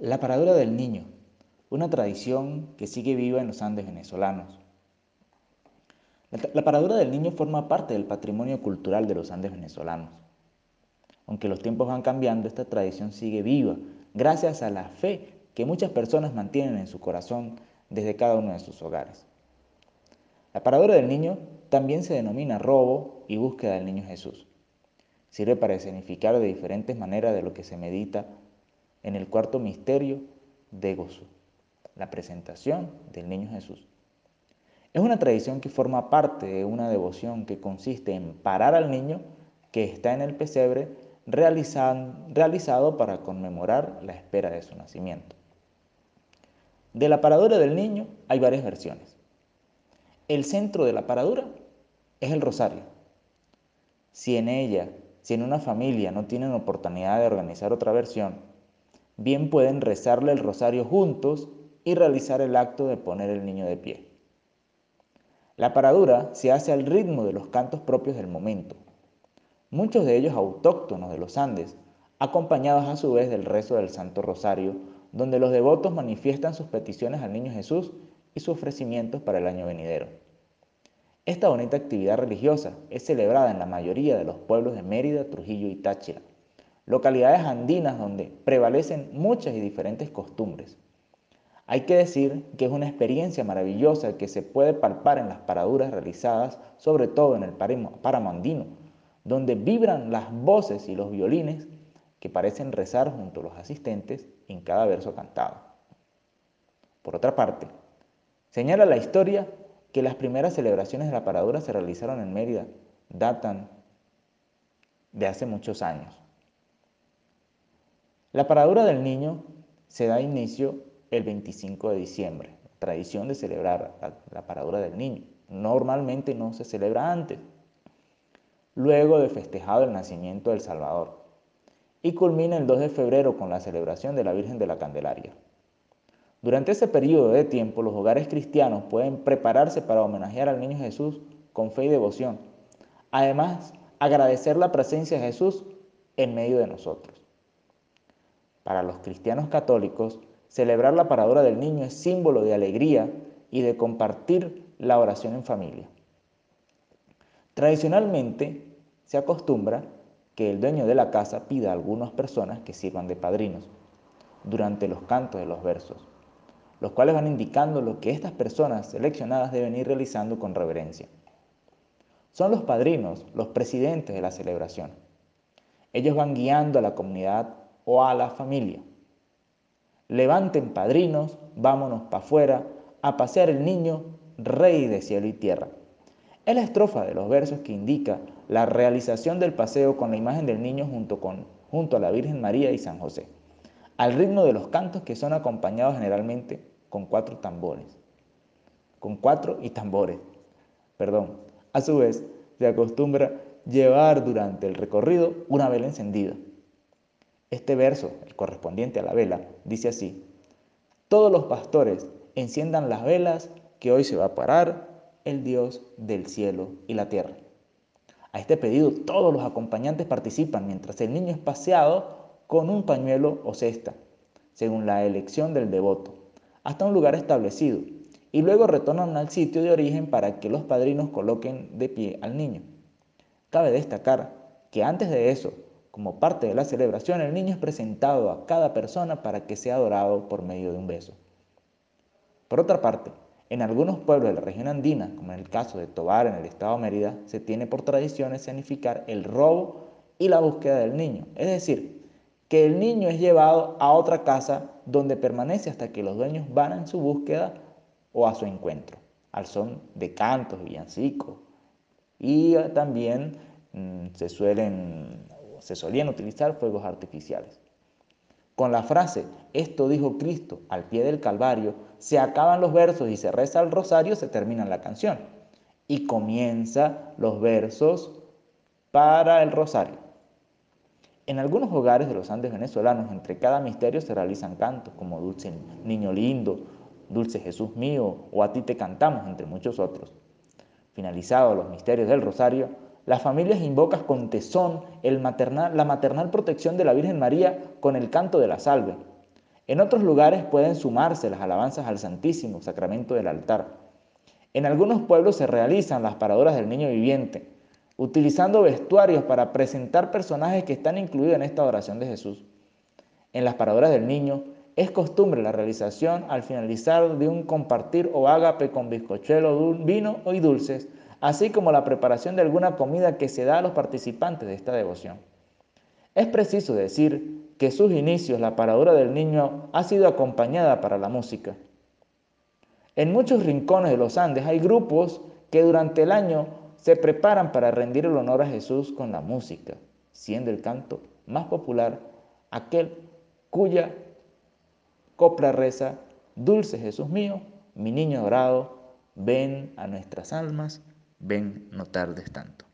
La paradura del niño, una tradición que sigue viva en los Andes venezolanos. La, paradura del niño forma parte del patrimonio cultural de los Andes venezolanos. Aunque los tiempos van cambiando, esta tradición sigue viva gracias a la fe que muchas personas mantienen en su corazón desde cada uno de sus hogares. La paradura del niño también se denomina robo y búsqueda del niño Jesús. Sirve para significar de diferentes maneras de lo que se medita en el cuarto misterio de gozo, la presentación del niño Jesús. Es una tradición que forma parte de una devoción que consiste en parar al niño que está en el pesebre realizado para conmemorar la espera de su nacimiento. De la paradura del niño hay varias versiones. El centro de la paradura es el rosario. Si en ella, si en una familia no tienen oportunidad de organizar otra versión, bien pueden rezarle el rosario juntos y realizar el acto de poner el niño de pie. La paradura se hace al ritmo de los cantos propios del momento, muchos de ellos autóctonos de los Andes, acompañados a su vez del rezo del Santo Rosario, donde los devotos manifiestan sus peticiones al Niño Jesús y sus ofrecimientos para el año venidero. Esta bonita actividad religiosa es celebrada en la mayoría de los pueblos de Mérida, Trujillo y Táchira, localidades andinas donde prevalecen muchas y diferentes costumbres. Hay que decir que es una experiencia maravillosa que se puede palpar en las paraduras realizadas, sobre todo en el páramo andino, donde vibran las voces y los violines que parecen rezar junto a los asistentes en cada verso cantado. Por otra parte, señala la historia que las primeras celebraciones de la paradura se realizaron en Mérida, datan de hace muchos años. La paradura del niño se da inicio el 25 de diciembre, tradición de celebrar la, paradura del niño. Normalmente no se celebra antes, luego de festejado el nacimiento del Salvador, y culmina el 2 de febrero con la celebración de la Virgen de la Candelaria. Durante ese periodo de tiempo, los hogares cristianos pueden prepararse para homenajear al niño Jesús con fe y devoción. Además, agradecer la presencia de Jesús en medio de nosotros. Para los cristianos católicos, celebrar la paradora del niño es símbolo de alegría y de compartir la oración en familia. Tradicionalmente se acostumbra que el dueño de la casa pida a algunas personas que sirvan de padrinos durante los cantos de los versos, los cuales van indicando lo que estas personas seleccionadas deben ir realizando con reverencia. Son los padrinos, los presidentes de la celebración. Ellos van guiando a la comunidad o a la familia. Levanten padrinos, vámonos para afuera a pasear el niño, rey de cielo y tierra. Es la estrofa de los versos que indica la realización del paseo con la imagen del niño junto, con, junto a la Virgen María y San José, al ritmo de los cantos que son acompañados generalmente con cuatro tambores. Con cuatro y tambores, perdón. A su vez, se acostumbra llevar durante el recorrido una vela encendida este verso, el correspondiente a la vela, dice así, todos los pastores enciendan las velas que hoy se va a parar el Dios del cielo y la tierra. A este pedido todos los acompañantes participan mientras el niño es paseado con un pañuelo o cesta, según la elección del devoto, hasta un lugar establecido, y luego retornan al sitio de origen para que los padrinos coloquen de pie al niño. Cabe destacar que antes de eso, como parte de la celebración, el niño es presentado a cada persona para que sea adorado por medio de un beso. Por otra parte, en algunos pueblos de la región andina, como en el caso de Tobar en el estado Mérida, se tiene por tradición escenificar el robo y la búsqueda del niño. Es decir, que el niño es llevado a otra casa donde permanece hasta que los dueños van en su búsqueda o a su encuentro, al son de cantos, villancicos. Y también mm, se suelen se solían utilizar fuegos artificiales. Con la frase, esto dijo Cristo al pie del Calvario, se acaban los versos y se reza el rosario, se termina la canción. Y comienza los versos para el rosario. En algunos hogares de los Andes venezolanos, entre cada misterio se realizan cantos como Dulce Niño Lindo, Dulce Jesús mío o A ti te cantamos, entre muchos otros. Finalizados los misterios del rosario, las familias invocan con tesón la maternal protección de la Virgen María con el canto de la salve. En otros lugares pueden sumarse las alabanzas al Santísimo Sacramento del altar. En algunos pueblos se realizan las paradoras del niño viviente, utilizando vestuarios para presentar personajes que están incluidos en esta oración de Jesús. En las paradoras del niño es costumbre la realización al finalizar de un compartir o ágape con bizcochuelo, vino y dulces, así como la preparación de alguna comida que se da a los participantes de esta devoción. Es preciso decir que sus inicios, la paradura del niño, ha sido acompañada para la música. En muchos rincones de los Andes hay grupos que durante el año se preparan para rendir el honor a Jesús con la música, siendo el canto más popular aquel cuya copla reza, Dulce Jesús mío, mi niño dorado, ven a nuestras almas, ven no tardes tanto.